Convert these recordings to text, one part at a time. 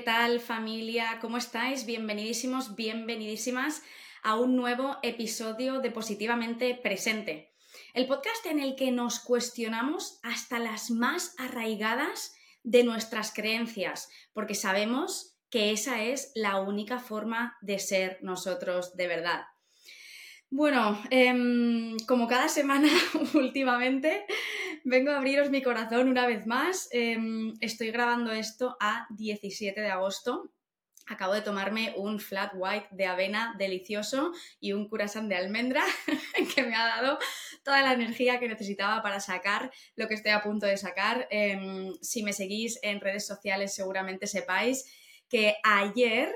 ¿Qué tal familia? ¿Cómo estáis? Bienvenidísimos, bienvenidísimas a un nuevo episodio de Positivamente Presente. El podcast en el que nos cuestionamos hasta las más arraigadas de nuestras creencias, porque sabemos que esa es la única forma de ser nosotros de verdad. Bueno, em, como cada semana últimamente, vengo a abriros mi corazón una vez más. Em, estoy grabando esto a 17 de agosto. Acabo de tomarme un flat white de avena delicioso y un curasán de almendra que me ha dado toda la energía que necesitaba para sacar lo que estoy a punto de sacar. Em, si me seguís en redes sociales seguramente sepáis que ayer,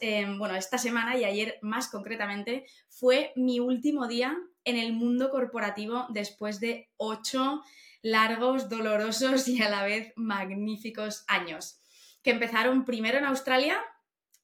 em, bueno, esta semana y ayer más concretamente, fue mi último día en el mundo corporativo después de ocho largos, dolorosos y a la vez magníficos años, que empezaron primero en Australia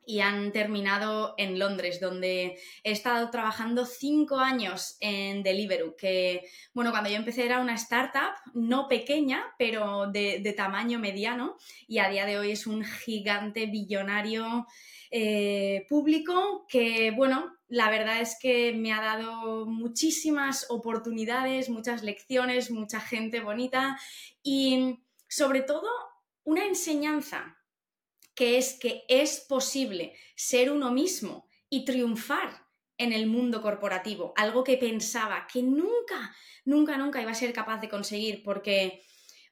y han terminado en Londres, donde he estado trabajando cinco años en Deliveroo, que, bueno, cuando yo empecé era una startup, no pequeña, pero de, tamaño mediano, y a día de hoy es un gigante billonario eh, público que, bueno, la verdad es que me ha dado muchísimas oportunidades, muchas lecciones, mucha gente bonita y sobre todo una enseñanza que es que es posible ser uno mismo y triunfar en el mundo corporativo, algo que pensaba que nunca, nunca, nunca iba a ser capaz de conseguir porque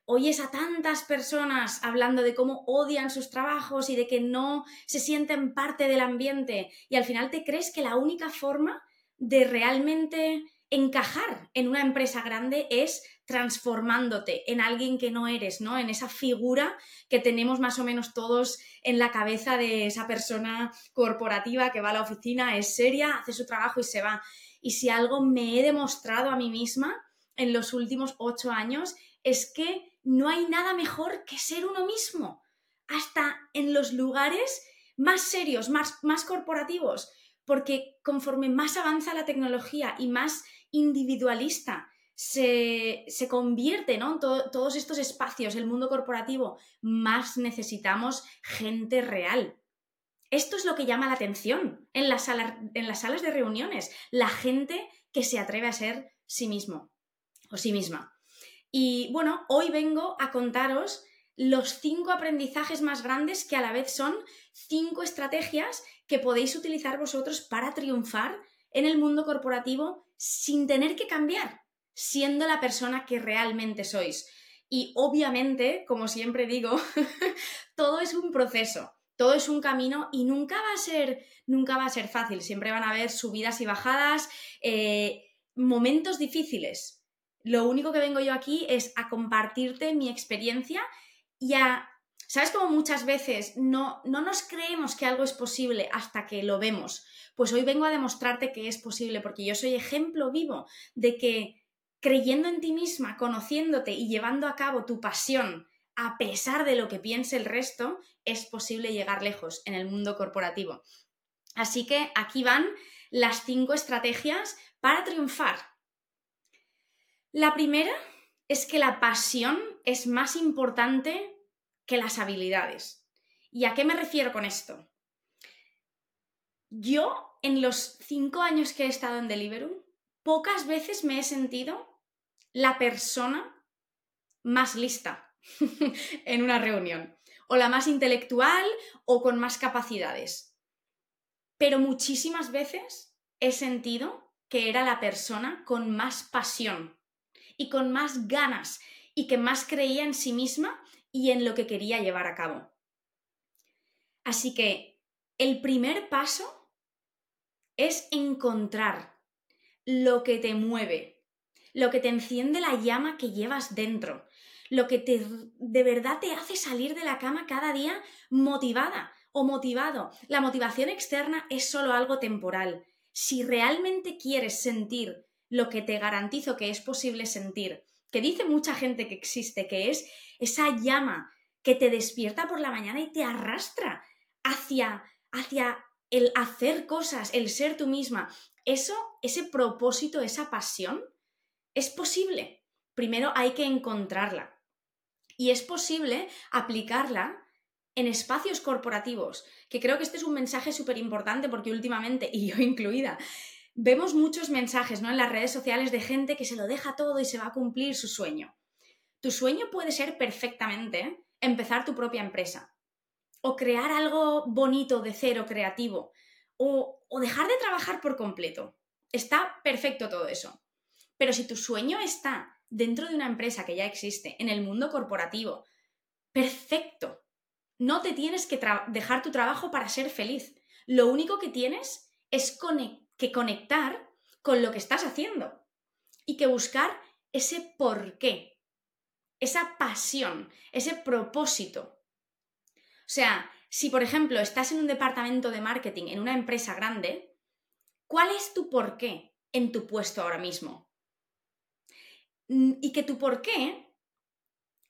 oyes a tantas personas hablando de cómo odian sus trabajos y de que no se sienten parte del ambiente y al final te crees que la única forma de realmente encajar en una empresa grande es transformándote en alguien que no eres, ¿no? En esa figura que tenemos más o menos todos en la cabeza de esa persona corporativa que va a la oficina, es seria, hace su trabajo y se va. Y si algo me he demostrado a mí misma en los últimos ocho años es que no hay nada mejor que ser uno mismo, hasta en los lugares más serios, más, más corporativos, porque conforme más avanza la tecnología y más individualista se, convierte en todos estos espacios, el mundo corporativo, más necesitamos gente real. Esto es lo que llama la atención en en las salas de reuniones, la gente que se atreve a ser sí mismo o sí misma. Y bueno, hoy vengo a contaros los cinco aprendizajes más grandes que a la vez son cinco estrategias que podéis utilizar vosotros para triunfar en el mundo corporativo sin tener que cambiar, siendo la persona que realmente sois. Y obviamente, como siempre digo, todo es un proceso, todo es un camino y nunca va a ser, nunca va a ser fácil. Siempre van a haber subidas y bajadas, eh, momentos difíciles. Lo único que vengo yo aquí es a compartirte mi experiencia y a, ¿sabes cómo muchas veces no, no nos creemos que algo es posible hasta que lo vemos? Pues hoy vengo a demostrarte que es posible porque yo soy ejemplo vivo de que creyendo en ti misma, conociéndote y llevando a cabo tu pasión, a pesar de lo que piense el resto, es posible llegar lejos en el mundo corporativo. Así que aquí van las cinco estrategias para triunfar. La primera es que la pasión es más importante que las habilidades. ¿Y a qué me refiero con esto? Yo, en los cinco años que he estado en Deliveroo, pocas veces me he sentido la persona más lista en una reunión, o la más intelectual o con más capacidades. Pero muchísimas veces he sentido que era la persona con más pasión y con más ganas y que más creía en sí misma y en lo que quería llevar a cabo. Así que el primer paso es encontrar lo que te mueve, lo que te enciende la llama que llevas dentro, lo que te, de verdad te hace salir de la cama cada día motivada o motivado. La motivación externa es solo algo temporal. Si realmente quieres sentir lo que te garantizo que es posible sentir, que dice mucha gente que existe, que es esa llama que te despierta por la mañana y te arrastra hacia, hacia el hacer cosas, el ser tú misma, eso, ese propósito, esa pasión, es posible. Primero hay que encontrarla. Y es posible aplicarla en espacios corporativos, que creo que este es un mensaje súper importante porque últimamente, y yo incluida, vemos muchos mensajes ¿no? en las redes sociales de gente que se lo deja todo y se va a cumplir su sueño. Tu sueño puede ser perfectamente empezar tu propia empresa o crear algo bonito de cero, creativo, o, o dejar de trabajar por completo. Está perfecto todo eso. Pero si tu sueño está dentro de una empresa que ya existe, en el mundo corporativo, perfecto. No te tienes que dejar tu trabajo para ser feliz. Lo único que tienes es que conectar con lo que estás haciendo y que buscar ese por qué, esa pasión, ese propósito. O sea, si por ejemplo estás en un departamento de marketing en una empresa grande, ¿cuál es tu por qué en tu puesto ahora mismo? Mm, y que tu por qué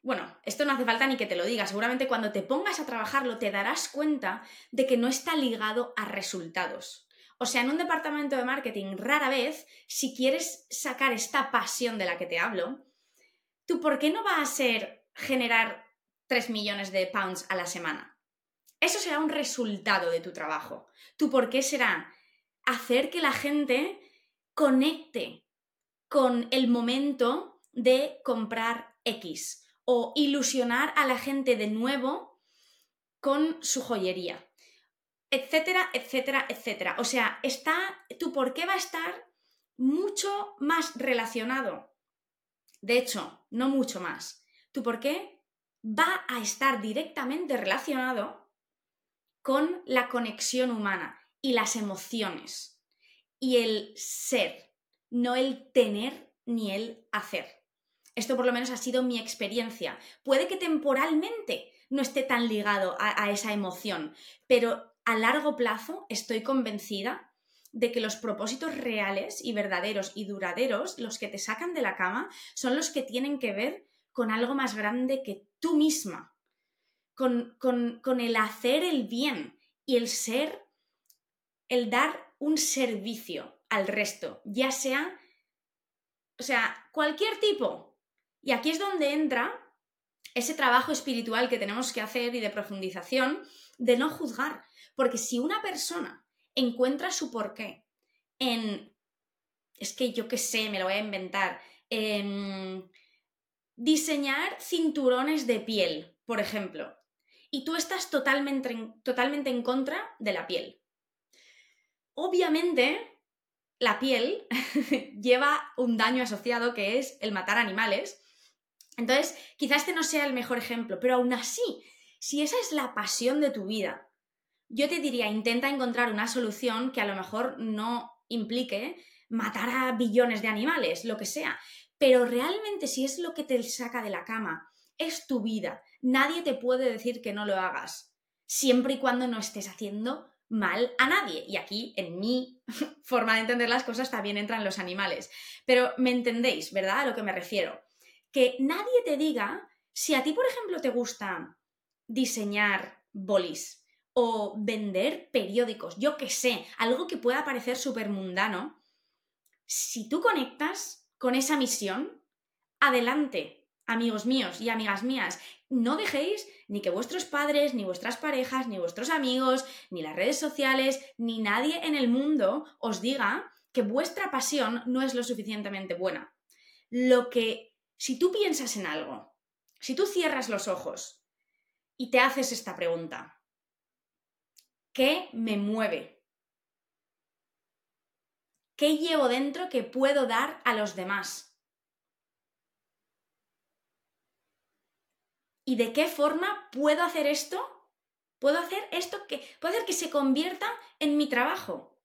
bueno, esto no hace falta ni que te lo diga, seguramente cuando te pongas a trabajarlo te darás cuenta de que no está ligado a resultados. O sea, en un departamento de marketing, rara vez, si quieres sacar esta pasión de la que te hablo, tú por qué no va a ser generar 3 millones de pounds a la semana. Eso será un resultado de tu trabajo. ¿Tú por qué será hacer que la gente conecte con el momento de comprar X o ilusionar a la gente de nuevo con su joyería, etcétera, etcétera, etcétera. O sea, está, tu por qué va a estar mucho más relacionado. De hecho, no mucho más. Tu por qué va a estar directamente relacionado con la conexión humana y las emociones y el ser, no el tener ni el hacer. Esto por lo menos ha sido mi experiencia. Puede que temporalmente no esté tan ligado a, esa emoción, pero a largo plazo estoy convencida de que los propósitos reales y verdaderos y duraderos, los que te sacan de la cama, son los que tienen que ver con algo más grande que tú misma, con, con, con el hacer el bien y el ser, el dar un servicio al resto, ya sea, o sea, cualquier tipo, y aquí es donde entra ese trabajo espiritual que tenemos que hacer y de profundización de no juzgar. Porque si una persona encuentra su porqué en, es que yo qué sé, me lo voy a inventar, en diseñar cinturones de piel, por ejemplo, y tú estás totalmente, totalmente en contra de la piel. Obviamente, la piel lleva un daño asociado que es el matar animales entonces, quizás este no sea el mejor ejemplo, pero aún así, si esa es la pasión de tu vida, yo te diría, intenta encontrar una solución que a lo mejor no implique matar a billones de animales, lo que sea, pero realmente si es lo que te saca de la cama, es tu vida, nadie te puede decir que no lo hagas, siempre y cuando no estés haciendo mal a nadie. Y aquí, en mi forma de entender las cosas, también entran los animales. Pero me entendéis, ¿verdad? A lo que me refiero que nadie te diga si a ti, por ejemplo, te gusta diseñar bolis o vender periódicos, yo qué sé, algo que pueda parecer súper mundano, si tú conectas con esa misión, adelante, amigos míos y amigas mías, no dejéis ni que vuestros padres, ni vuestras parejas, ni vuestros amigos, ni las redes sociales, ni nadie en el mundo os diga que vuestra pasión no es lo suficientemente buena. Lo que si tú piensas en algo, si tú cierras los ojos y te haces esta pregunta, ¿qué me mueve? ¿Qué llevo dentro que puedo dar a los demás? ¿Y de qué forma puedo hacer esto? ¿Puedo hacer esto que puedo hacer que se convierta en mi trabajo?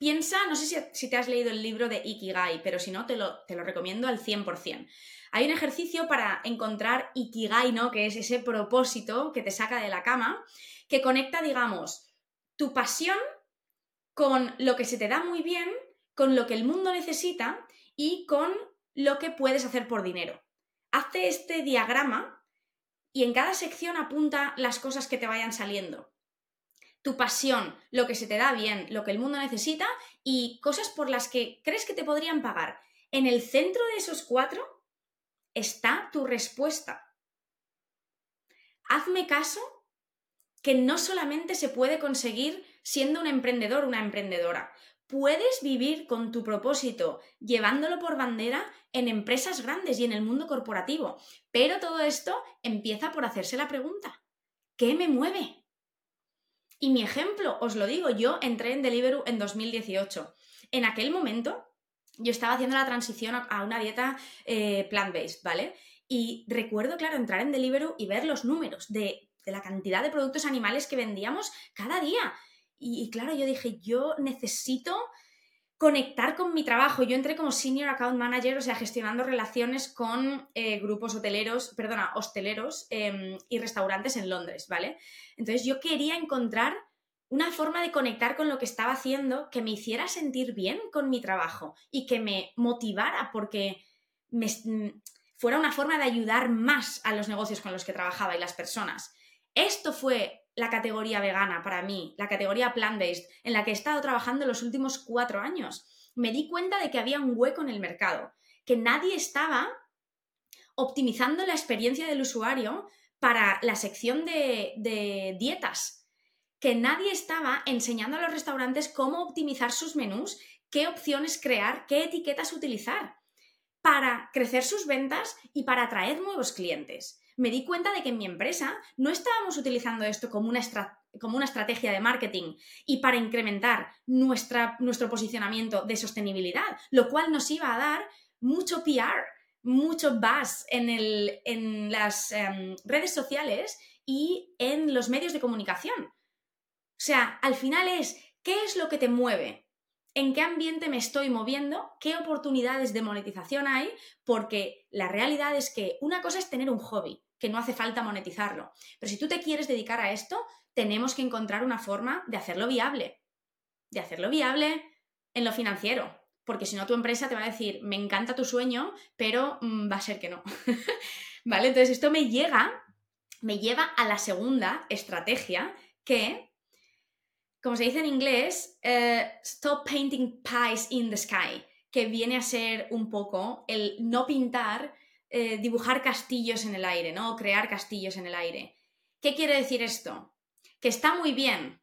Piensa, no sé si, te has leído el libro de Ikigai, pero si no, te lo, te lo recomiendo al 100%. Hay un ejercicio para encontrar Ikigai, ¿no? Que es ese propósito que te saca de la cama, que conecta, digamos, tu pasión con lo que se te da muy bien, con lo que el mundo necesita y con lo que puedes hacer por dinero. Hazte este diagrama y en cada sección apunta las cosas que te vayan saliendo. Tu pasión, lo que se te da bien, lo que el mundo necesita y cosas por las que crees que te podrían pagar. En el centro de esos cuatro está tu respuesta. Hazme caso que no solamente se puede conseguir siendo un emprendedor, una emprendedora. Puedes vivir con tu propósito llevándolo por bandera en empresas grandes y en el mundo corporativo. Pero todo esto empieza por hacerse la pregunta, ¿qué me mueve? Y mi ejemplo, os lo digo, yo entré en Deliveroo en 2018. En aquel momento yo estaba haciendo la transición a una dieta eh, plant-based, ¿vale? Y recuerdo, claro, entrar en Deliveroo y ver los números de, la cantidad de productos animales que vendíamos cada día. y, claro, yo dije, yo necesito conectar con mi trabajo. Yo entré como Senior Account Manager, o sea, gestionando relaciones con eh, grupos hoteleros, perdona, hosteleros em, y restaurantes en Londres, ¿vale? Entonces yo quería encontrar una forma de conectar con lo que estaba haciendo que me hiciera sentir bien con mi trabajo y que me motivara porque me, mm, fuera una forma de ayudar más a los negocios con los que trabajaba y las personas. Esto fue la categoría vegana para mí, la categoría plant-based, en la que he estado trabajando los últimos cuatro años. Me di cuenta de que había un hueco en el mercado, que nadie estaba optimizando la experiencia del usuario para la sección de, dietas, que nadie estaba enseñando a los restaurantes cómo optimizar sus menús, qué opciones crear, qué etiquetas utilizar para crecer sus ventas y para atraer nuevos clientes me di cuenta de que en mi empresa no estábamos utilizando esto como una, como una estrategia de marketing y para incrementar nuestra, nuestro posicionamiento de sostenibilidad, lo cual nos iba a dar mucho PR, mucho buzz en, el, en las em, redes sociales y en los medios de comunicación. O sea, al final es, ¿qué es lo que te mueve? en qué ambiente me estoy moviendo, qué oportunidades de monetización hay, porque la realidad es que una cosa es tener un hobby, que no hace falta monetizarlo. Pero si tú te quieres dedicar a esto, tenemos que encontrar una forma de hacerlo viable. De hacerlo viable en lo financiero. Porque si no, tu empresa te va a decir, me encanta tu sueño, pero mm, va a ser que no. ¿Vale? Entonces, esto me llega, me lleva a la segunda estrategia que, como se dice en inglés, eh, stop painting pies in the sky, que viene a ser un poco el no pintar eh, dibujar castillos en el aire, ¿no? O crear castillos en el aire. ¿Qué quiere decir esto? Que está muy bien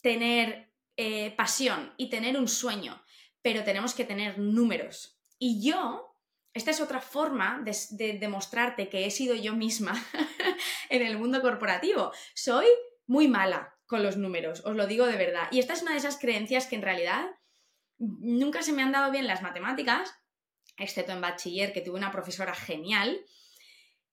tener eh, pasión y tener un sueño, pero tenemos que tener números. Y yo, esta es otra forma de demostrarte que he sido yo misma en el mundo corporativo. Soy muy mala con los números, os lo digo de verdad. Y esta es una de esas creencias que en realidad nunca se me han dado bien las matemáticas, excepto en bachiller, que tuve una profesora genial,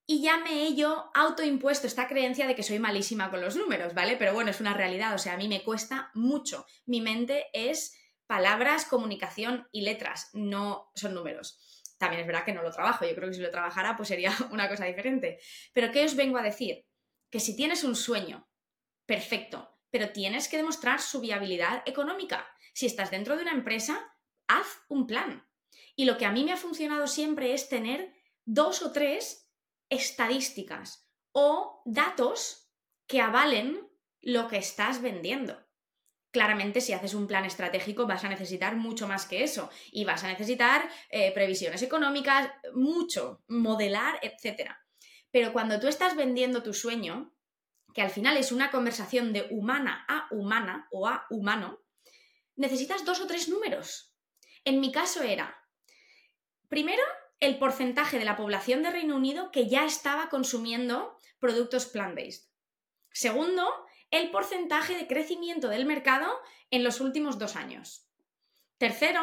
y he yo autoimpuesto esta creencia de que soy malísima con los números, ¿vale? Pero bueno, es una realidad, o sea, a mí me cuesta mucho. Mi mente es palabras, comunicación y letras, no son números. También es verdad que no lo trabajo, yo creo que si lo trabajara pues sería una cosa diferente. Pero ¿qué os vengo a decir? Que si tienes un sueño, perfecto, pero tienes que demostrar su viabilidad económica. Si estás dentro de una empresa, haz un plan. Y lo que a mí me ha funcionado siempre es tener dos o tres estadísticas o datos que avalen lo que estás vendiendo. Claramente, si haces un plan estratégico vas a necesitar mucho más que eso y vas a necesitar eh, previsiones económicas, mucho, modelar, etc. Pero cuando tú estás vendiendo tu sueño, que al final es una conversación de humana a humana o a humano, necesitas dos o tres números. En mi caso era Primero, el porcentaje de la población de Reino Unido que ya estaba consumiendo productos plant-based. Segundo, el porcentaje de crecimiento del mercado en los últimos dos años. Tercero,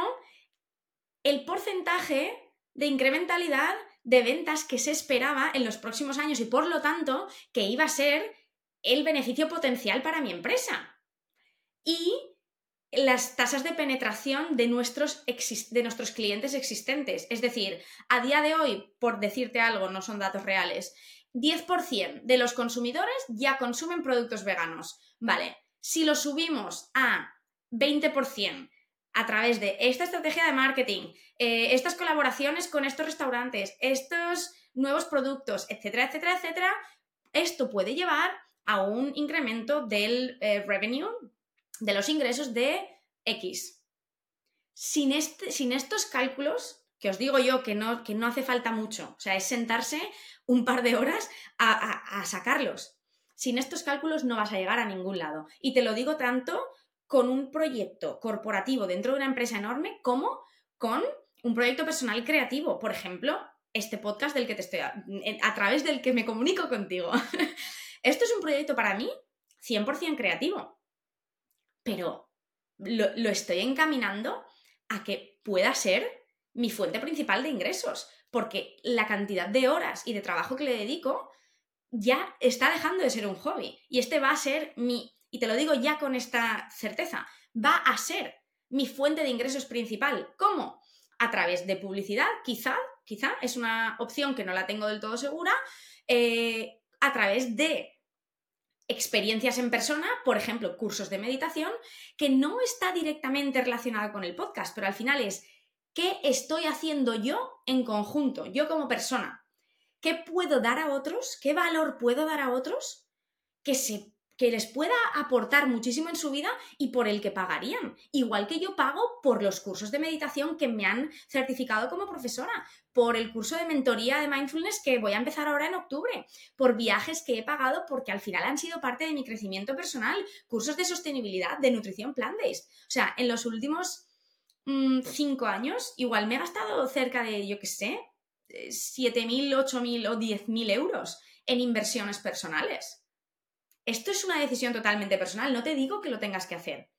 el porcentaje de incrementalidad de ventas que se esperaba en los próximos años y por lo tanto que iba a ser el beneficio potencial para mi empresa. Y las tasas de penetración de nuestros, de nuestros clientes existentes. Es decir, a día de hoy, por decirte algo, no son datos reales, 10% de los consumidores ya consumen productos veganos. Vale, si lo subimos a 20% a través de esta estrategia de marketing, eh, estas colaboraciones con estos restaurantes, estos nuevos productos, etcétera, etcétera, etcétera, esto puede llevar a un incremento del eh, revenue de los ingresos de X. Sin, este, sin estos cálculos, que os digo yo que no, que no hace falta mucho, o sea, es sentarse un par de horas a, sacarlos. sin estos cálculos no vas a llegar a ningún lado. Y te lo digo tanto con un proyecto corporativo dentro de una empresa enorme como con un proyecto personal creativo. Por ejemplo, este podcast del que te estoy a, a través del que me comunico contigo. Esto es un proyecto para mí 100% creativo, pero lo, lo estoy encaminando a que pueda ser mi fuente principal de ingresos, porque la cantidad de horas y de trabajo que le dedico ya está dejando de ser un hobby y este va a ser mi, y te lo digo ya con esta certeza, va a ser mi fuente de ingresos principal. ¿Cómo? A través de publicidad, quizá, quizá, es una opción que no la tengo del todo segura, eh, a través de experiencias en persona, por ejemplo, cursos de meditación, que no está directamente relacionado con el podcast, pero al final es qué estoy haciendo yo en conjunto, yo como persona. ¿Qué puedo dar a otros? ¿Qué valor puedo dar a otros que se que les pueda aportar muchísimo en su vida y por el que pagarían. Igual que yo pago por los cursos de meditación que me han certificado como profesora, por el curso de mentoría de mindfulness que voy a empezar ahora en octubre, por viajes que he pagado porque al final han sido parte de mi crecimiento personal, cursos de sostenibilidad, de nutrición plant-based. O sea, en los últimos mm, cinco años igual me he gastado cerca de, yo qué sé, 7.000, 8.000 o 10.000 euros en inversiones personales. Esto es una decisión totalmente personal, no te digo que lo tengas que hacer.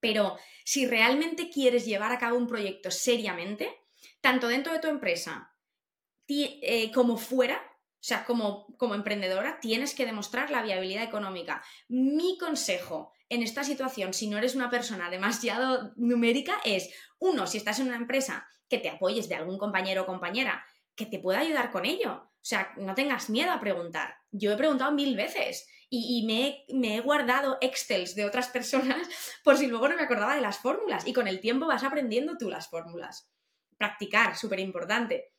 Pero si realmente quieres llevar a cabo un proyecto seriamente, tanto dentro de tu empresa eh, como fuera, o sea, como, como emprendedora, tienes que demostrar la viabilidad económica. Mi consejo en esta situación, si no eres una persona demasiado numérica, es, uno, si estás en una empresa, que te apoyes de algún compañero o compañera que te pueda ayudar con ello. O sea, no tengas miedo a preguntar. Yo he preguntado mil veces y, me, he, guardado excels de otras personas por si luego no me acordaba de las fórmulas. Y con el tiempo vas aprendiendo tú las fórmulas. Practicar, súper importante.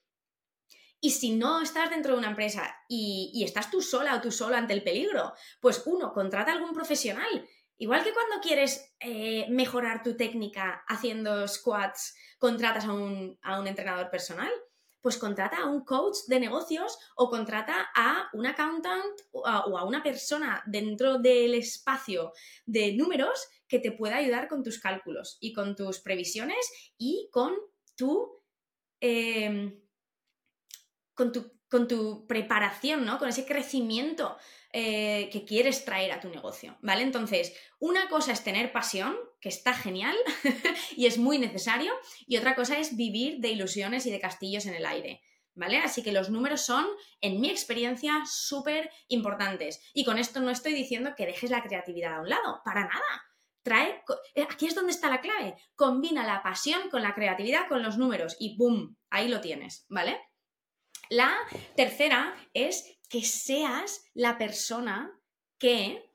Y si no estás dentro de una empresa y, estás tú sola o tú solo ante el peligro, pues uno, contrata a algún profesional. Igual que cuando quieres eh, mejorar tu técnica haciendo squats, contratas a un, a un entrenador personal pues contrata a un coach de negocios o contrata a un accountant o a, una persona dentro del espacio de números que te pueda ayudar con tus cálculos y con tus previsiones y con tu, em, con tu, con tu preparación, ¿no? Con ese crecimiento eh, que quieres traer a tu negocio, ¿vale? Entonces, una cosa es tener pasión, que está genial y es muy necesario, y otra cosa es vivir de ilusiones y de castillos en el aire. ¿Vale? Así que los números son, en mi experiencia, súper importantes. Y con esto no estoy diciendo que dejes la creatividad a un lado, para nada. Trae, eh, aquí es donde está la clave. Combina la pasión con la creatividad, con los números y ¡boom! Ahí lo tienes, ¿vale? La tercera es que seas la persona que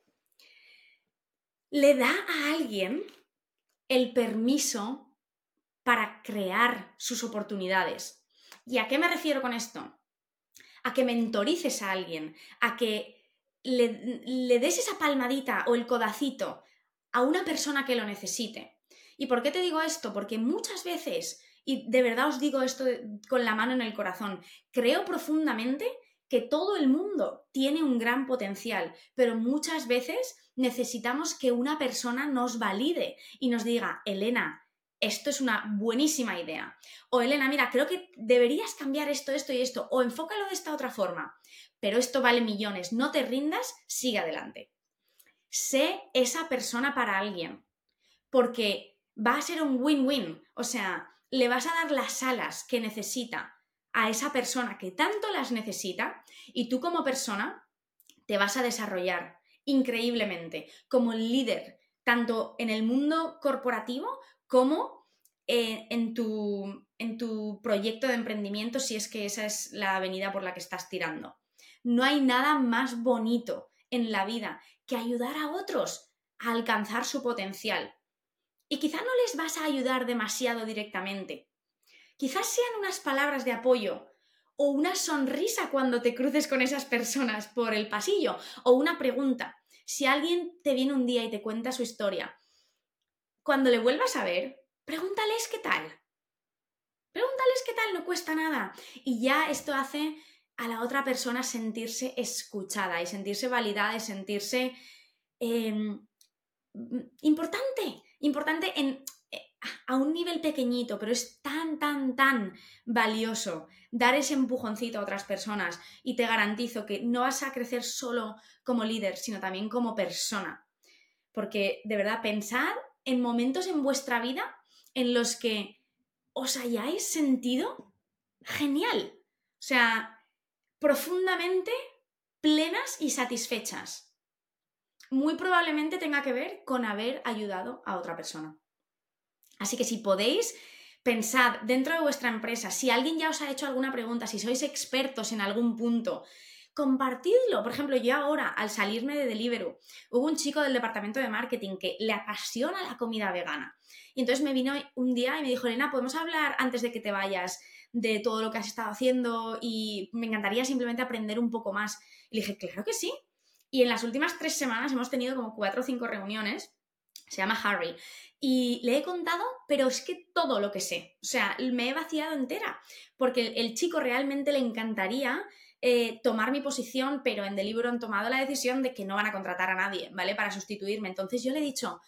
le da a alguien el permiso para crear sus oportunidades. ¿Y a qué me refiero con esto? A que mentorices a alguien, a que le, des esa palmadita o el codacito a una persona que lo necesite. ¿Y por qué te digo esto? Porque muchas veces, y de verdad os digo esto con la mano en el corazón, creo profundamente que todo el mundo tiene un gran potencial, pero muchas veces necesitamos que una persona nos valide y nos diga, Elena, esto es una buenísima idea. O Elena, mira, creo que deberías cambiar esto, esto y esto. O enfócalo de esta otra forma. Pero esto vale millones. No te rindas, sigue adelante. Sé esa persona para alguien. Porque va a ser un win-win. O sea, le vas a dar las alas que necesita a esa persona que tanto las necesita y tú como persona te vas a desarrollar increíblemente como líder, tanto en el mundo corporativo como en, tu, en tu proyecto de emprendimiento, si es que esa es la avenida por la que estás tirando. No hay nada más bonito en la vida que ayudar a otros a alcanzar su potencial. Y quizá no les vas a ayudar demasiado directamente, Quizás sean unas palabras de apoyo o una sonrisa cuando te cruces con esas personas por el pasillo o una pregunta. Si alguien te viene un día y te cuenta su historia, cuando le vuelvas a ver, pregúntales qué tal. Pregúntales qué tal, no cuesta nada. Y ya esto hace a la otra persona sentirse escuchada y sentirse validada y sentirse em, importante, importante en, eh, a un nivel pequeñito, pero es tan, tan, tan valioso dar ese empujoncito a otras personas y te garantizo que no vas a crecer solo como líder, sino también como persona. Porque de verdad, pensad en momentos en vuestra vida en los que os hayáis sentido genial. O sea, profundamente plenas y satisfechas. Muy probablemente tenga que ver con haber ayudado a otra persona. Así que si podéis, pensad dentro de vuestra empresa, si alguien ya os ha hecho alguna pregunta, si sois expertos en algún punto, compartidlo. Por ejemplo, yo ahora, al salirme de Deliveroo, hubo un chico del departamento de marketing que le apasiona la comida vegana. Y entonces me vino un día y me dijo, Elena, ¿podemos hablar antes de que te vayas de todo lo que has estado haciendo? Y me encantaría simplemente aprender un poco más. Y le dije, claro que sí. Y en las últimas tres semanas hemos tenido como cuatro o cinco reuniones. Se llama Harry y le he contado, pero es que todo lo que sé, o sea, me he vaciado entera, porque el, chico realmente le encantaría eh, tomar mi posición, pero en Deliveroo han tomado la decisión de que no van a contratar a nadie, ¿vale? Para sustituirme. Entonces yo le he dicho,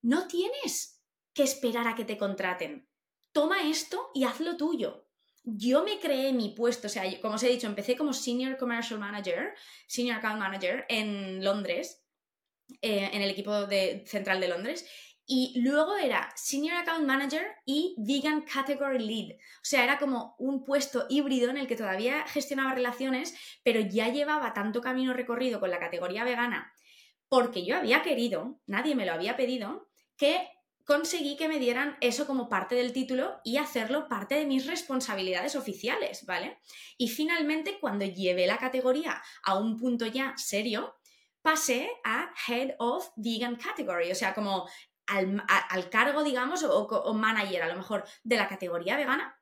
no tienes que esperar a que te contraten. Toma esto y hazlo tuyo. Yo me creé mi puesto, o sea, como os he dicho, empecé como Senior Commercial Manager, Senior Account Manager en Londres, eh, en el equipo de, central de Londres, y luego era Senior Account Manager y Vegan Category Lead. O sea, era como un puesto híbrido en el que todavía gestionaba relaciones, pero ya llevaba tanto camino recorrido con la categoría vegana, porque yo había querido, nadie me lo había pedido, que conseguí que me dieran eso como parte del título y hacerlo parte de mis responsabilidades oficiales, ¿vale? Y finalmente, cuando llevé la categoría a un punto ya serio, pasé a Head of Vegan Category, o sea, como al, cargo, digamos, o, manager a lo mejor de la categoría vegana.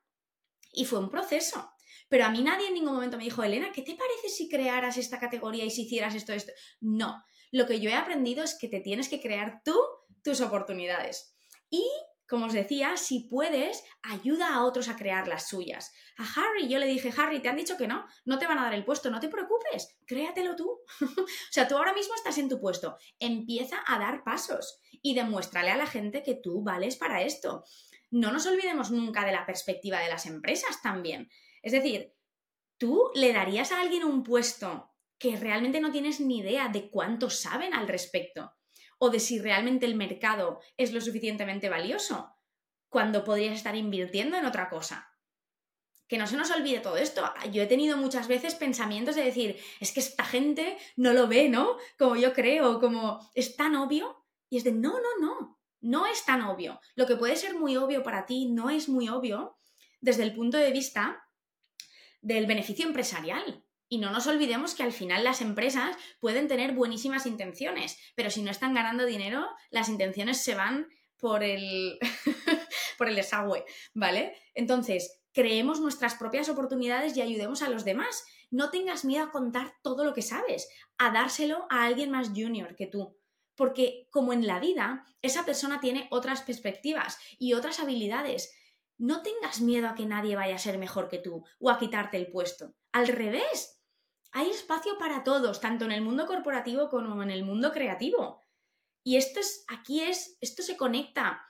Y fue un proceso. Pero a mí nadie en ningún momento me dijo, Elena, ¿qué te parece si crearas esta categoría y si hicieras esto, esto? No, lo que yo he aprendido es que te tienes que crear tú tus oportunidades. Y como os decía, si puedes, ayuda a otros a crear las suyas. A Harry yo le dije, Harry, te han dicho que no, no te van a dar el puesto, no te preocupes, créatelo tú. o sea, tú ahora mismo estás en tu puesto, empieza a dar pasos y demuéstrale a la gente que tú vales para esto. No nos olvidemos nunca de la perspectiva de las empresas también. Es decir, tú le darías a alguien un puesto que realmente no tienes ni idea de cuánto saben al respecto o de si realmente el mercado es lo suficientemente valioso, cuando podrías estar invirtiendo en otra cosa. Que no se nos olvide todo esto. Yo he tenido muchas veces pensamientos de decir, es que esta gente no lo ve, ¿no? Como yo creo, como es tan obvio. Y es de, no, no, no, no es tan obvio. Lo que puede ser muy obvio para ti no es muy obvio desde el punto de vista del beneficio empresarial. Y no nos olvidemos que al final las empresas pueden tener buenísimas intenciones, pero si no están ganando dinero, las intenciones se van por el, por el desagüe, ¿vale? Entonces, creemos nuestras propias oportunidades y ayudemos a los demás. No tengas miedo a contar todo lo que sabes, a dárselo a alguien más junior que tú. Porque como en la vida, esa persona tiene otras perspectivas y otras habilidades. No tengas miedo a que nadie vaya a ser mejor que tú o a quitarte el puesto. Al revés, hay espacio para todos, tanto en el mundo corporativo como en el mundo creativo. Y esto es, aquí es, esto se conecta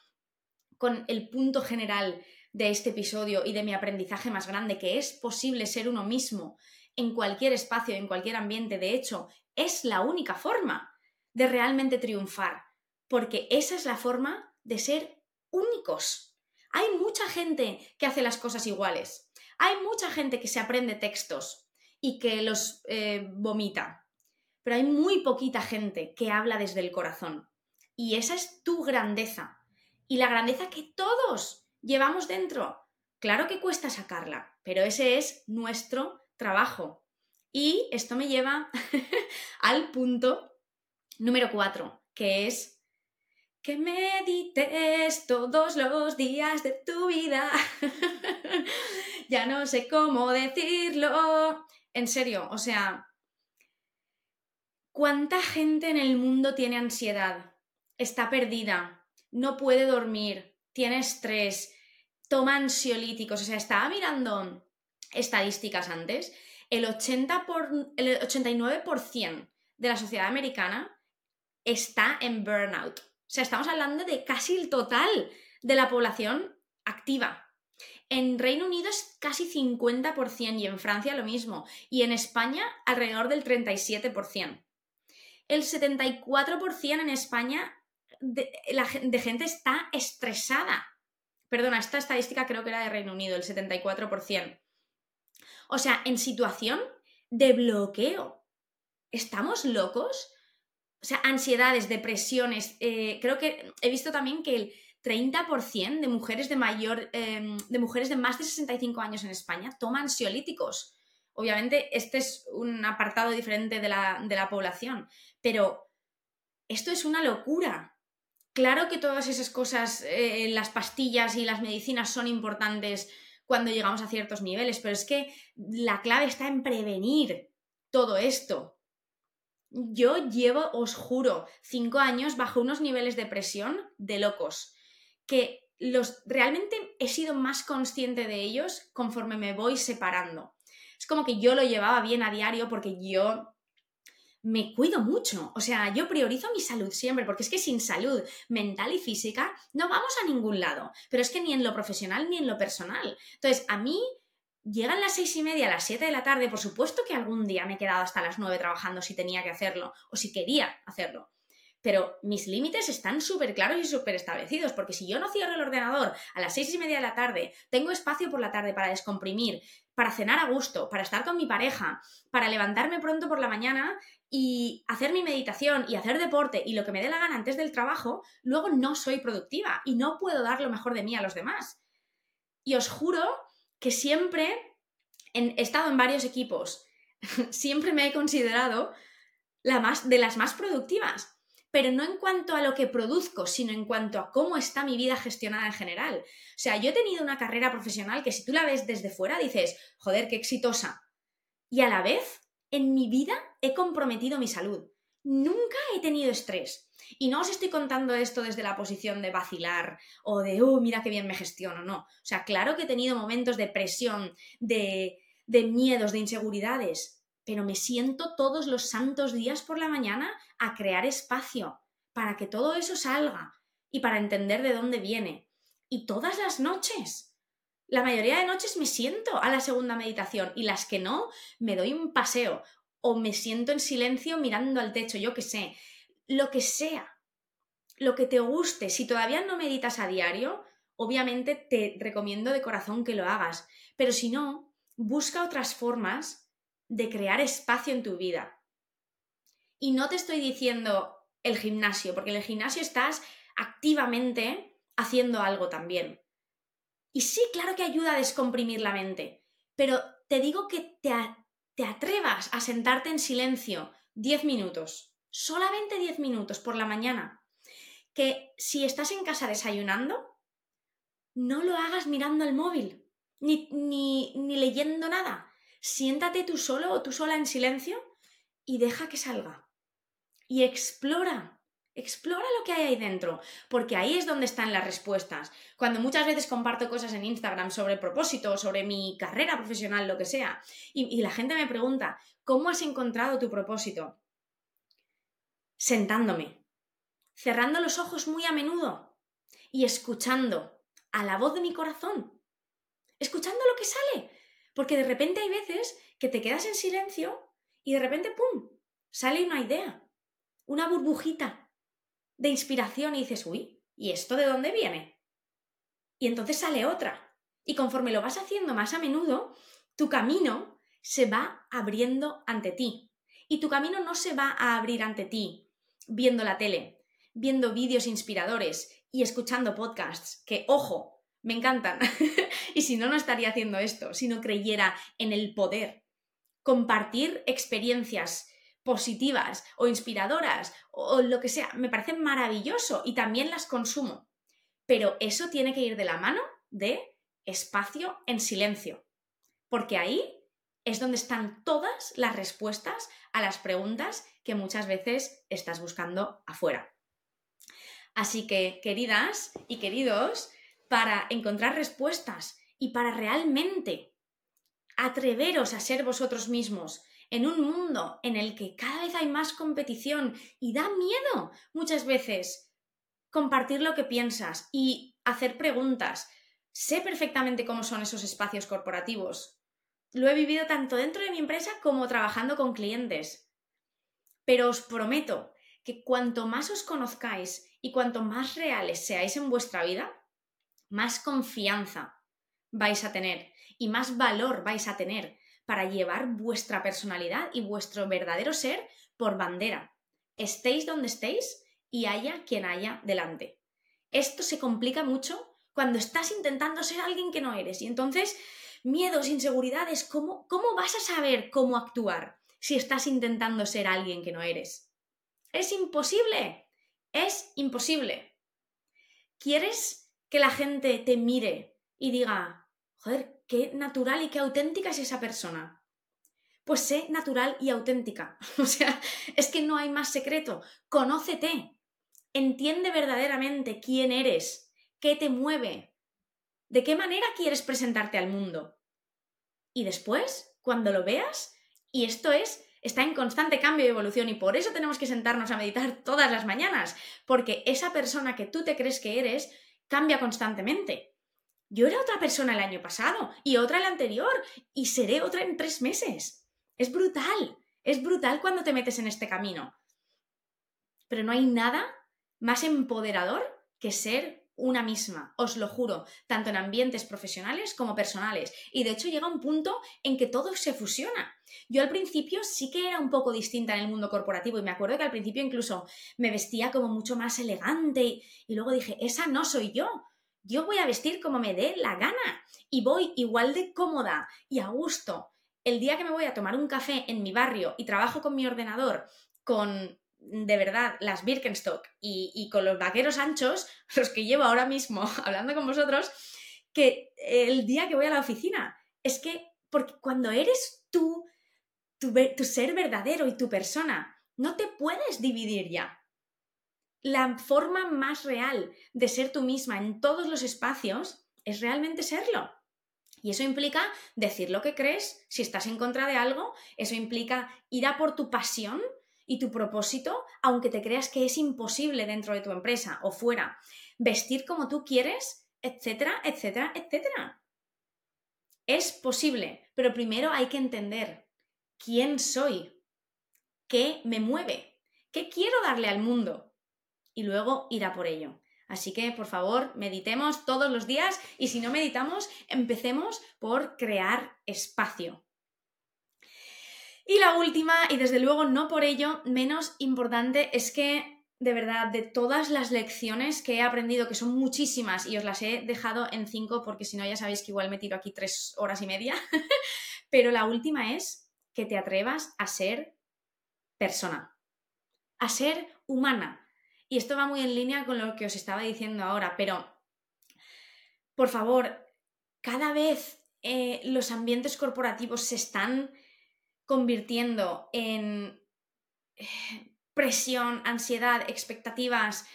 con el punto general de este episodio y de mi aprendizaje más grande, que es posible ser uno mismo en cualquier espacio, en cualquier ambiente. De hecho, es la única forma de realmente triunfar, porque esa es la forma de ser únicos. Hay mucha gente que hace las cosas iguales. Hay mucha gente que se aprende textos, y que los eh, vomita. Pero hay muy poquita gente que habla desde el corazón. Y esa es tu grandeza. Y la grandeza que todos llevamos dentro. Claro que cuesta sacarla, pero ese es nuestro trabajo. Y esto me lleva al punto número cuatro, que es que medites todos los días de tu vida. ya no sé cómo decirlo. En serio, o sea, ¿cuánta gente en el mundo tiene ansiedad? Está perdida, no puede dormir, tiene estrés, toma ansiolíticos. O sea, estaba mirando estadísticas antes el, 80 por, el 89% de la sociedad americana está en burnout. O sea, estamos hablando de casi el total de la población activa. En Reino Unido es casi 50% y en Francia lo mismo. Y en España alrededor del 37%. El 74% en España de, gente está estresada. Perdona, esta estadística creo que era de Reino Unido, el 74%. O sea, en situación de bloqueo. ¿Estamos locos? O sea, ansiedades, depresiones. Eh, creo que he visto también que el 30% de mujeres de mayor, em, de mujeres de más de 65 años en España toman ansiolíticos. Obviamente, este es un apartado diferente de la, de la población, pero esto es una locura. Claro que todas esas cosas, eh, las pastillas y las medicinas son importantes cuando llegamos a ciertos niveles, pero es que la clave está en prevenir todo esto. Yo llevo, os juro, cinco años bajo unos niveles de presión de locos, que los realmente he sido más consciente de ellos conforme me voy separando. Es como que yo lo llevaba bien a diario porque yo me cuido mucho. O sea, yo priorizo mi salud siempre, porque es que sin salud mental y física no vamos a ningún lado. Pero es que ni en lo profesional ni en lo personal. Entonces, a mí llegan las seis y media, a las siete de la tarde, por supuesto que algún día me he quedado hasta las nueve trabajando si tenía que hacerlo o si quería hacerlo. Pero mis límites están súper claros y súper establecidos, porque si yo no cierro el ordenador a las seis y media de la tarde, tengo espacio por la tarde para descomprimir, para cenar a gusto, para estar con mi pareja, para levantarme pronto por la mañana y hacer mi meditación y hacer deporte y lo que me dé la gana antes del trabajo, luego no soy productiva y no puedo dar lo mejor de mí a los demás. Y os juro que siempre he estado en varios equipos, siempre me he considerado la más, de las más productivas, pero no en cuanto a lo que produzco, sino en cuanto a cómo está mi vida gestionada en general. O sea, yo he tenido una carrera profesional que si tú la ves desde fuera dices, joder, qué exitosa. Y a la vez en mi vida he comprometido mi salud. Nunca he tenido estrés. Y no os estoy contando esto desde la posición de vacilar o de, oh, mira qué bien me gestiono, no. O sea, claro que he tenido momentos de presión, de, de miedos, de inseguridades, pero me siento todos los santos días por la mañana a crear espacio para que todo eso salga y para entender de dónde viene. Y todas las noches la mayoría de noches me siento a la segunda meditación y las que no, me doy un paseo o me siento en silencio mirando al techo, yo qué sé, lo que sea, lo que te guste. Si todavía no meditas a diario, obviamente te recomiendo de corazón que lo hagas, pero si no, busca otras formas de crear espacio en tu vida. Y no te estoy diciendo el gimnasio, porque en el gimnasio estás activamente haciendo algo también. Y sí, claro que ayuda a descomprimir la mente, pero te digo que te, te atrevas a sentarte en silencio 10 minutos, solamente 10 minutos por la mañana, que si estás en casa desayunando, no lo hagas mirando el móvil, ni, ni, ni leyendo nada. Siéntate tú solo o tú sola en silencio y deja que salga. Y explora Explora lo que hay ahí dentro, porque ahí es donde están las respuestas. Cuando muchas veces comparto cosas en Instagram sobre propósito, sobre mi carrera profesional, lo que sea, y, la gente me pregunta, ¿cómo has encontrado tu propósito? Sentándome, cerrando los ojos muy a menudo y escuchando a la voz de mi corazón, escuchando lo que sale, porque de repente hay veces que te quedas en silencio y de repente, ¡pum!, sale una idea, una burbujita de inspiración y dices, uy, ¿y esto de dónde viene? Y entonces sale otra. Y conforme lo vas haciendo más a menudo, tu camino se va abriendo ante ti. Y tu camino no se va a abrir ante ti viendo la tele, viendo vídeos inspiradores y escuchando podcasts, que, ojo, me encantan. y si no, no estaría haciendo esto, si no creyera en el poder. Compartir experiencias positivas o inspiradoras o lo que sea, me parece maravilloso y también las consumo. Pero eso tiene que ir de la mano de espacio en silencio, porque ahí es donde están todas las respuestas a las preguntas que muchas veces estás buscando afuera. Así que, queridas y queridos, para encontrar respuestas y para realmente atreveros a ser vosotros mismos en un mundo en el que cada vez hay más competición y da miedo muchas veces compartir lo que piensas y hacer preguntas. Sé perfectamente cómo son esos espacios corporativos. Lo he vivido tanto dentro de mi empresa como trabajando con clientes. Pero os prometo que cuanto más os conozcáis y cuanto más reales seáis en vuestra vida, más confianza vais a tener y más valor vais a tener para llevar vuestra personalidad y vuestro verdadero ser por bandera. Estéis donde estéis y haya quien haya delante. Esto se complica mucho cuando estás intentando ser alguien que no eres y entonces miedos, inseguridades, ¿cómo, cómo vas a saber cómo actuar si estás intentando ser alguien que no eres? Es imposible, es imposible. ¿Quieres que la gente te mire y diga, joder, qué natural y qué auténtica es esa persona. Pues sé natural y auténtica. O sea, es que no hay más secreto. Conócete. Entiende verdaderamente quién eres, qué te mueve, de qué manera quieres presentarte al mundo. Y después, cuando lo veas, y esto es, está en constante cambio y evolución y por eso tenemos que sentarnos a meditar todas las mañanas, porque esa persona que tú te crees que eres cambia constantemente. Yo era otra persona el año pasado y otra el anterior y seré otra en tres meses. Es brutal, es brutal cuando te metes en este camino. Pero no hay nada más empoderador que ser una misma, os lo juro, tanto en ambientes profesionales como personales. Y de hecho llega un punto en que todo se fusiona. Yo al principio sí que era un poco distinta en el mundo corporativo y me acuerdo que al principio incluso me vestía como mucho más elegante y, luego dije, esa no soy yo. Yo voy a vestir como me dé la gana y voy igual de cómoda y a gusto. El día que me voy a tomar un café en mi barrio y trabajo con mi ordenador con de verdad las Birkenstock y, con los vaqueros anchos, los que llevo ahora mismo hablando con vosotros, que el día que voy a la oficina. Es que porque cuando eres tú, tu, tu ser verdadero y tu persona, no te puedes dividir ya la forma más real de ser tú misma en todos los espacios es realmente serlo. Y eso implica decir lo que crees, si estás en contra de algo, eso implica ir a por tu pasión y tu propósito, aunque te creas que es imposible dentro de tu empresa o fuera, vestir como tú quieres, etcétera, etcétera, etcétera. Es posible, pero primero hay que entender quién soy, qué me mueve, qué quiero darle al mundo, y luego irá por ello. Así que, por favor, meditemos todos los días y si no meditamos, empecemos por crear espacio. Y la última, y desde luego no por ello menos importante, es que de verdad, de todas las lecciones que he aprendido, que son muchísimas, y os las he dejado en cinco, porque si no ya sabéis que igual me tiro aquí tres horas y media, pero la última es que te atrevas a ser persona, a ser humana, y esto va muy en línea con lo que os estaba diciendo ahora, pero por favor, cada vez eh, los ambientes corporativos se están convirtiendo en eh, presión, ansiedad, expectativas,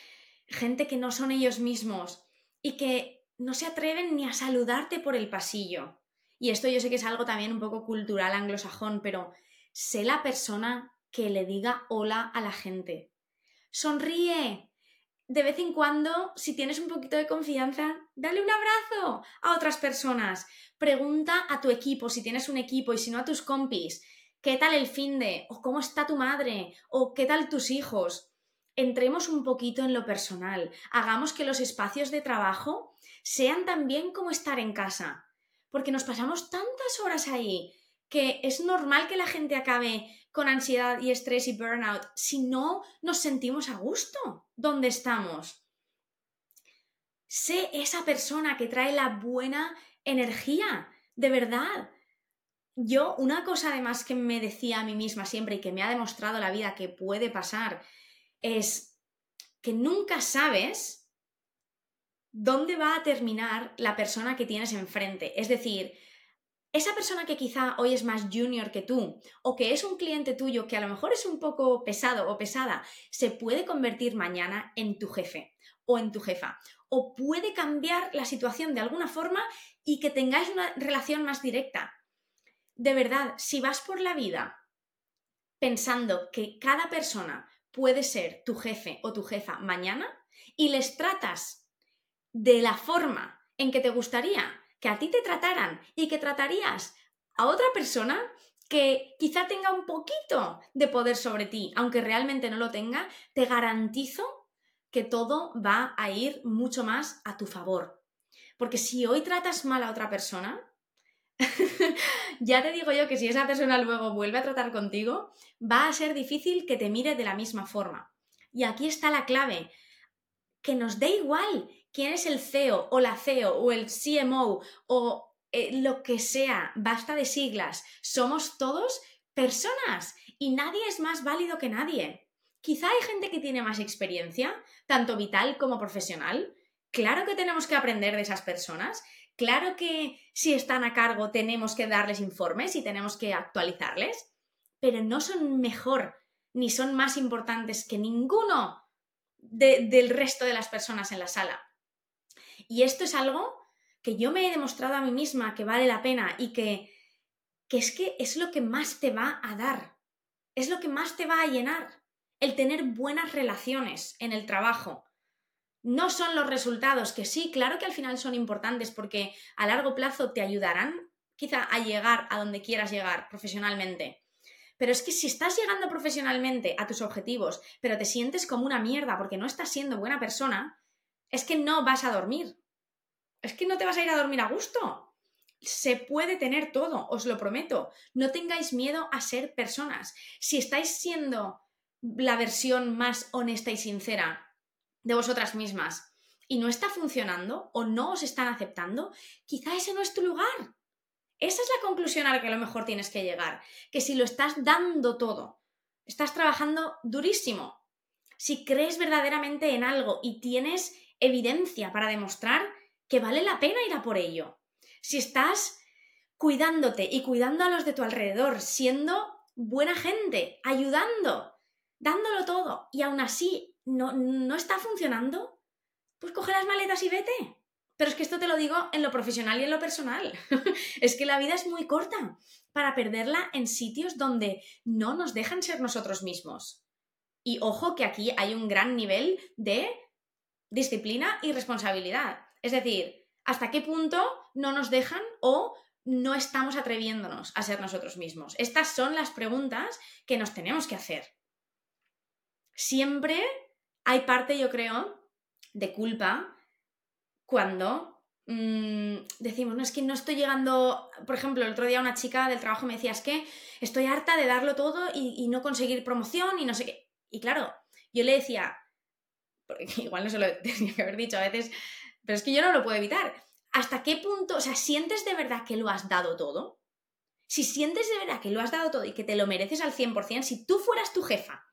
gente que no son ellos mismos y que no se atreven ni a saludarte por el pasillo. Y esto yo sé que es algo también un poco cultural anglosajón, pero sé la persona que le diga hola a la gente sonríe. De vez en cuando, si tienes un poquito de confianza, dale un abrazo a otras personas. Pregunta a tu equipo, si tienes un equipo y si no a tus compis, ¿qué tal el fin de? ¿O cómo está tu madre? ¿O qué tal tus hijos? Entremos un poquito en lo personal. Hagamos que los espacios de trabajo sean también como estar en casa. Porque nos pasamos tantas horas ahí que es normal que la gente acabe con ansiedad y estrés y burnout si no nos sentimos a gusto donde estamos. Sé esa persona que trae la buena energía, de verdad. Yo, una cosa además que me decía a mí misma siempre y que me ha demostrado la vida que puede pasar es que nunca sabes dónde va a terminar la persona que tienes enfrente. Es decir, esa persona que quizá hoy es más junior que tú o que es un cliente tuyo que a lo mejor es un poco pesado o pesada, se puede convertir mañana en tu jefe o en tu jefa o puede cambiar la situación de alguna forma y que tengáis una relación más directa. De verdad, si vas por la vida pensando que cada persona puede ser tu jefe o tu jefa mañana y les tratas de la forma en que te gustaría que a ti te trataran y que tratarías a otra persona que quizá tenga un poquito de poder sobre ti, aunque realmente no lo tenga, te garantizo que todo va a ir mucho más a tu favor. Porque si hoy tratas mal a otra persona, ya te digo yo que si esa persona luego vuelve a tratar contigo, va a ser difícil que te mire de la misma forma. Y aquí está la clave, que nos dé igual quién es el CEO o la CEO o el CMO o eh, lo que sea, basta de siglas, somos todos personas y nadie es más válido que nadie. Quizá hay gente que tiene más experiencia, tanto vital como profesional. Claro que tenemos que aprender de esas personas Claro que si están a cargo tenemos que darles informes y tenemos que actualizarles, pero no son mejor ni son más importantes que ninguno del resto de las personas en la sala. Y esto es algo que yo me he demostrado a mí misma que vale la pena y que, que es que es lo que más te va a dar, es lo que más te va a llenar, el tener buenas relaciones en el trabajo, no son los resultados, que sí, claro que al final son importantes porque a largo plazo te ayudarán quizá a llegar a donde quieras llegar profesionalmente. Pero es que si estás llegando profesionalmente a tus objetivos, pero te sientes como una mierda porque no estás siendo buena persona, es que no vas a dormir. Es que no te vas a ir a dormir a gusto. Se puede tener todo, os lo prometo. No tengáis miedo a ser personas. Si estáis siendo la versión más honesta y sincera de vosotras mismas y no está funcionando o no os están aceptando, quizá ese no es tu lugar. Esa es la conclusión a la que a lo mejor tienes que llegar, que si lo estás dando todo, estás trabajando durísimo, si crees verdaderamente en algo y tienes evidencia para demostrar que vale la pena ir a por ello, si estás cuidándote y cuidando a los de tu alrededor, siendo buena gente, ayudando, dándolo todo y aún así no, no está funcionando, pues coge las maletas y vete. Pero es que esto te lo digo en lo profesional y en lo personal. es que la vida es muy corta para perderla en sitios donde no nos dejan ser nosotros mismos. Y ojo que aquí hay un gran nivel de disciplina y responsabilidad. Es decir, ¿hasta qué punto no nos dejan o no estamos atreviéndonos a ser nosotros mismos? Estas son las preguntas que nos tenemos que hacer. Siempre hay parte, yo creo, de culpa cuando mm, decimos, no, es que no estoy llegando, por ejemplo, el otro día una chica del trabajo me decía, es que estoy harta de darlo todo y, no conseguir promoción y no sé qué. Y claro, yo le decía, porque igual no se lo tenía que haber dicho a veces, pero es que yo no lo puedo evitar. ¿Hasta qué punto, o sea, sientes de verdad que lo has dado todo? Si sientes de verdad que lo has dado todo y que te lo mereces al 100%, si tú fueras tu jefa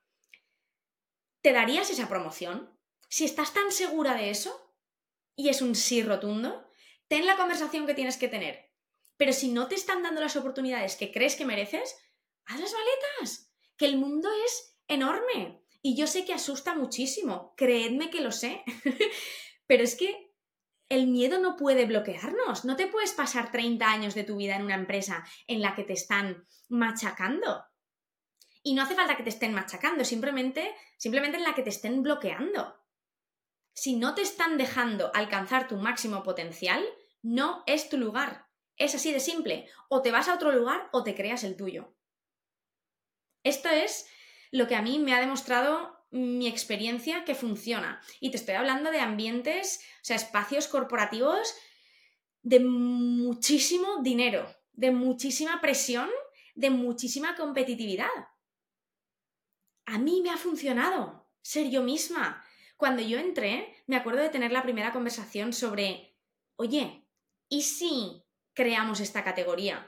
¿Te darías esa promoción? Si estás tan segura de eso y es un sí rotundo, ten la conversación que tienes que tener. Pero si no te están dando las oportunidades que crees que mereces, haz las maletas, que el mundo es enorme. Y yo sé que asusta muchísimo, creedme que lo sé. Pero es que el miedo no puede bloquearnos. No te puedes pasar 30 años de tu vida en una empresa en la que te están machacando. Y no hace falta que te estén machacando, simplemente, simplemente en la que te estén bloqueando. Si no te están dejando alcanzar tu máximo potencial, no es tu lugar. Es así de simple. O te vas a otro lugar o te creas el tuyo. Esto es lo que a mí me ha demostrado mi experiencia que funciona. Y te estoy hablando de ambientes, o sea, espacios corporativos de muchísimo dinero, de muchísima presión, de muchísima competitividad a mí me ha funcionado ser yo misma. Cuando yo entré, me acuerdo de tener la primera conversación sobre, oye, ¿y si creamos esta categoría?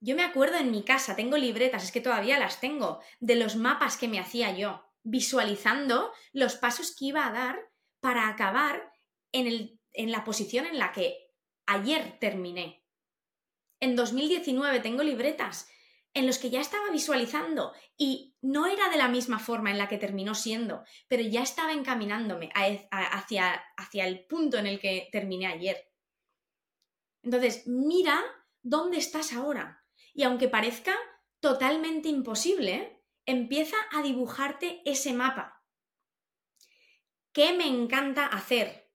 Yo me acuerdo en mi casa, tengo libretas, es que todavía las tengo, de los mapas que me hacía yo, visualizando los pasos que iba a dar para acabar en, el, en la posición en la que ayer terminé. En 2019 tengo libretas en los que ya estaba visualizando y no era de la misma forma en la que terminó siendo, pero ya estaba encaminándome hacia, hacia el punto en el que terminé ayer. Entonces, mira dónde estás ahora. Y aunque parezca totalmente imposible, empieza a dibujarte ese mapa. ¿Qué me encanta hacer?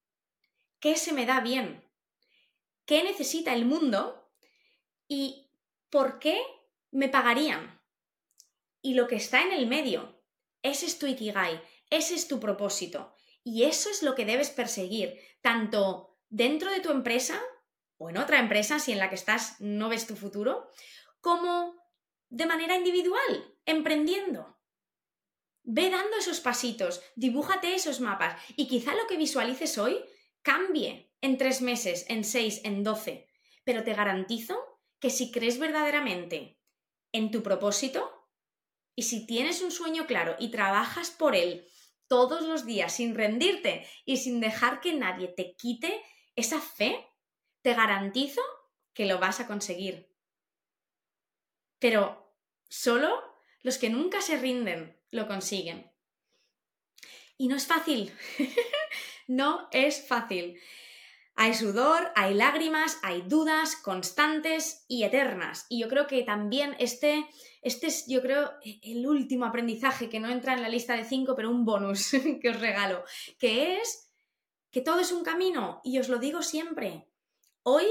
¿Qué se me da bien? ¿Qué necesita el mundo? ¿Y por qué me pagarían? Y lo que está en el medio, ese es tu Ikigai, ese es tu propósito. Y eso es lo que debes perseguir, tanto dentro de tu empresa o en otra empresa, si en la que estás no ves tu futuro, como de manera individual, emprendiendo. Ve dando esos pasitos, dibújate esos mapas y quizá lo que visualices hoy cambie en tres meses, en seis, en doce. Pero te garantizo que si crees verdaderamente en tu propósito y si tienes un sueño claro y trabajas por él todos los días sin rendirte y sin dejar que nadie te quite esa fe, te garantizo que lo vas a conseguir. Pero solo los que nunca se rinden lo consiguen. Y no es fácil. no es fácil. Hay sudor, hay lágrimas, hay dudas constantes y eternas. Y yo creo que también este, este es, yo creo, el último aprendizaje que no entra en la lista de cinco, pero un bonus que os regalo, que es que todo es un camino. Y os lo digo siempre. Hoy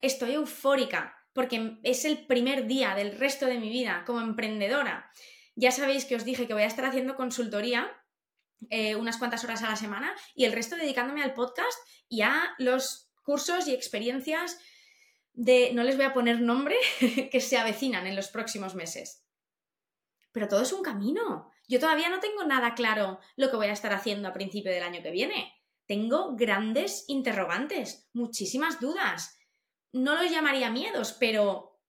estoy eufórica porque es el primer día del resto de mi vida como emprendedora. Ya sabéis que os dije que voy a estar haciendo consultoría eh, unas cuantas horas a la semana y el resto dedicándome al podcast y a los cursos y experiencias de, no les voy a poner nombre, que se avecinan en los próximos meses. Pero todo es un camino. Yo todavía no tengo nada claro lo que voy a estar haciendo a principio del año que viene. Tengo grandes interrogantes, muchísimas dudas. No los llamaría miedos, pero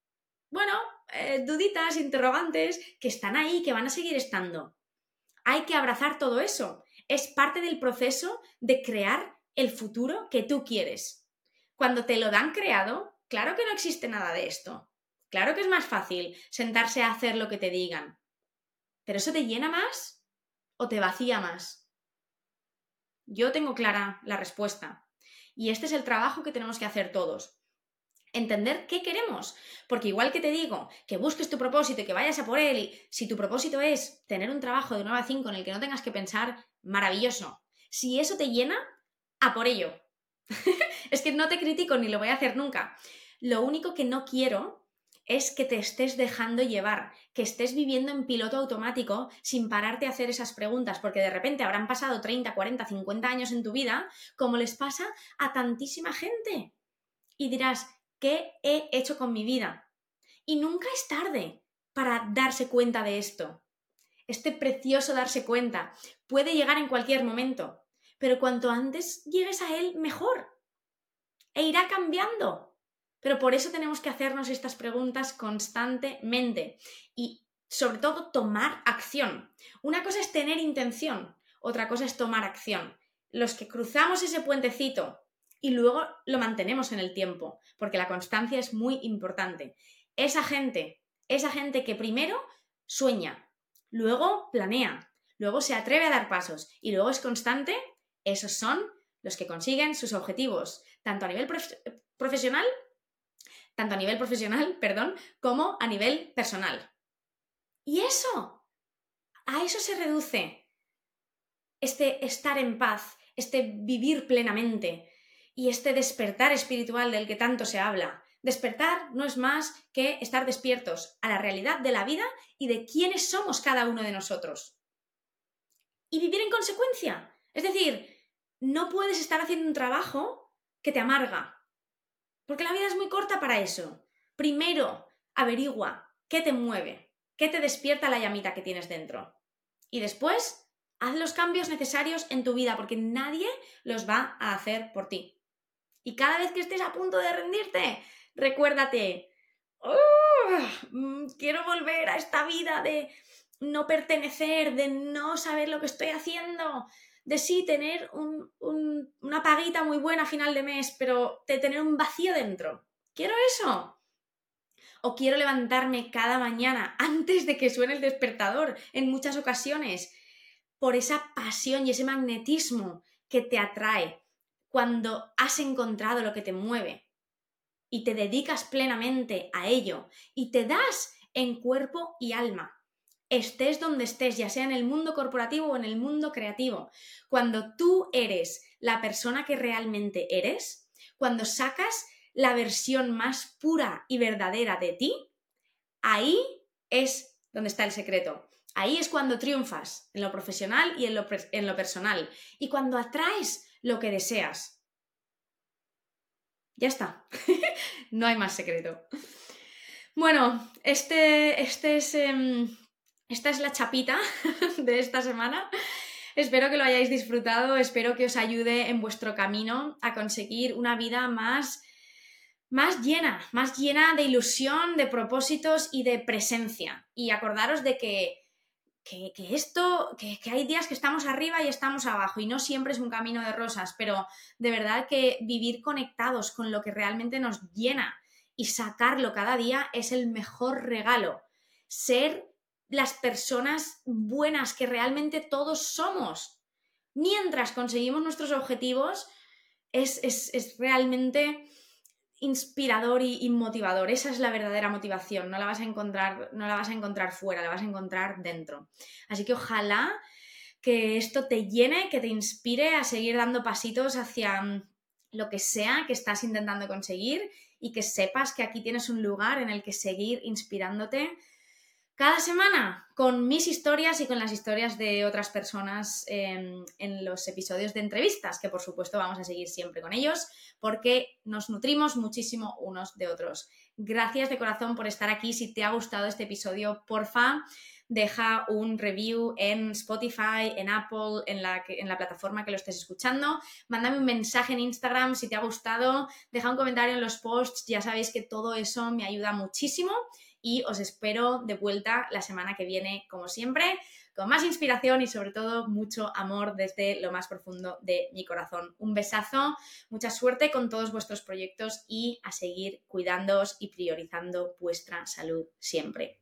bueno, eh, duditas, interrogantes que están ahí, que van a seguir estando. Hay que abrazar todo eso. Es parte del proceso de crear el futuro que tú quieres. Cuando te lo dan creado, claro que no existe nada de esto. Claro que es más fácil sentarse a hacer lo que te digan. ¿Pero eso te llena más o te vacía más? Yo tengo clara la respuesta. Y este es el trabajo que tenemos que hacer todos entender qué queremos. Porque igual que te digo que busques tu propósito y que vayas a por él, y si tu propósito es tener un trabajo de 9 a 5 en el que no tengas que pensar, maravilloso. Si eso te llena, a por ello. es que no te critico ni lo voy a hacer nunca. Lo único que no quiero es que te estés dejando llevar, que estés viviendo en piloto automático sin pararte a hacer esas preguntas, porque de repente habrán pasado 30, 40, 50 años en tu vida, como les pasa a tantísima gente. Y dirás, ¿Qué he hecho con mi vida? Y nunca es tarde para darse cuenta de esto. Este precioso darse cuenta puede llegar en cualquier momento, pero cuanto antes llegues a él, mejor. E irá cambiando. Pero por eso tenemos que hacernos estas preguntas constantemente y sobre todo tomar acción. Una cosa es tener intención, otra cosa es tomar acción. Los que cruzamos ese puentecito y luego lo mantenemos en el tiempo, porque la constancia es muy importante. Esa gente, esa gente que primero sueña, luego planea, luego se atreve a dar pasos y luego es constante, esos son los que consiguen sus objetivos, tanto a nivel profesional, tanto a nivel profesional, perdón, como a nivel personal. Y eso, a eso se reduce este estar en paz, este vivir plenamente, y este despertar espiritual del que tanto se habla. Despertar no es más que estar despiertos a la realidad de la vida y de quiénes somos cada uno de nosotros. Y vivir en consecuencia. Es decir, no puedes estar haciendo un trabajo que te amarga. Porque la vida es muy corta para eso. Primero, averigua qué te mueve, qué te despierta la llamita que tienes dentro. Y después, haz los cambios necesarios en tu vida porque nadie los va a hacer por ti. Y cada vez que estés a punto de rendirte, recuérdate, mm, quiero volver a esta vida de no pertenecer, de no saber lo que estoy haciendo, de sí tener una paguita muy buena a final de mes, pero de tener un vacío dentro. Quiero eso. O quiero levantarme cada mañana antes de que suene el despertador en muchas ocasiones por esa pasión y ese magnetismo que te atrae, cuando has encontrado lo que te mueve. y te dedicas plenamente a ello y te das en cuerpo y alma, estés donde estés, ya sea en el mundo corporativo o en el mundo creativo, cuando tú eres la persona que realmente eres, cuando sacas la versión más pura y verdadera de ti, ahí es donde está el secreto. Ahí es cuando triunfas, en lo profesional y en lo, en lo personal, y cuando atraes lo que deseas. Ya está. no hay más secreto. Bueno, este, este es, em, esta es la chapita de esta semana. Espero que lo hayáis disfrutado, espero que os ayude en vuestro camino a conseguir una vida más, más llena, más llena de ilusión, de propósitos y de presencia. Y acordaros de que que, esto, que, que, hay días que estamos arriba y estamos abajo y no siempre es un camino de rosas, pero de verdad que vivir conectados con lo que realmente nos llena y sacarlo cada día es el mejor regalo. Ser las personas buenas que realmente todos somos. Mientras conseguimos nuestros objetivos, es, es realmente inspirador y, motivador. Esa es la verdadera motivación. No la vas a encontrar, no la vas a encontrar fuera, la vas a encontrar dentro. Así que ojalá que esto te llene, que te inspire a seguir dando pasitos hacia mm, lo que sea que estás intentando conseguir y que sepas que aquí tienes un lugar en el que seguir inspirándote cada semana con mis historias y con las historias de otras personas en, los episodios de entrevistas, que por supuesto vamos a seguir siempre con ellos porque nos nutrimos muchísimo unos de otros. Gracias de corazón por estar aquí. Si te ha gustado este episodio, porfa, deja un review en Spotify, en Apple, en la, en la plataforma que lo estés escuchando. Mándame un mensaje en Instagram si te ha gustado. Deja un comentario en los posts. Ya sabéis que todo eso me ayuda muchísimo y os espero de vuelta la semana que viene, como siempre, con más inspiración y sobre todo mucho amor desde lo más profundo de mi corazón. Un besazo, mucha suerte con todos vuestros proyectos y a seguir cuidándoos y priorizando vuestra salud siempre.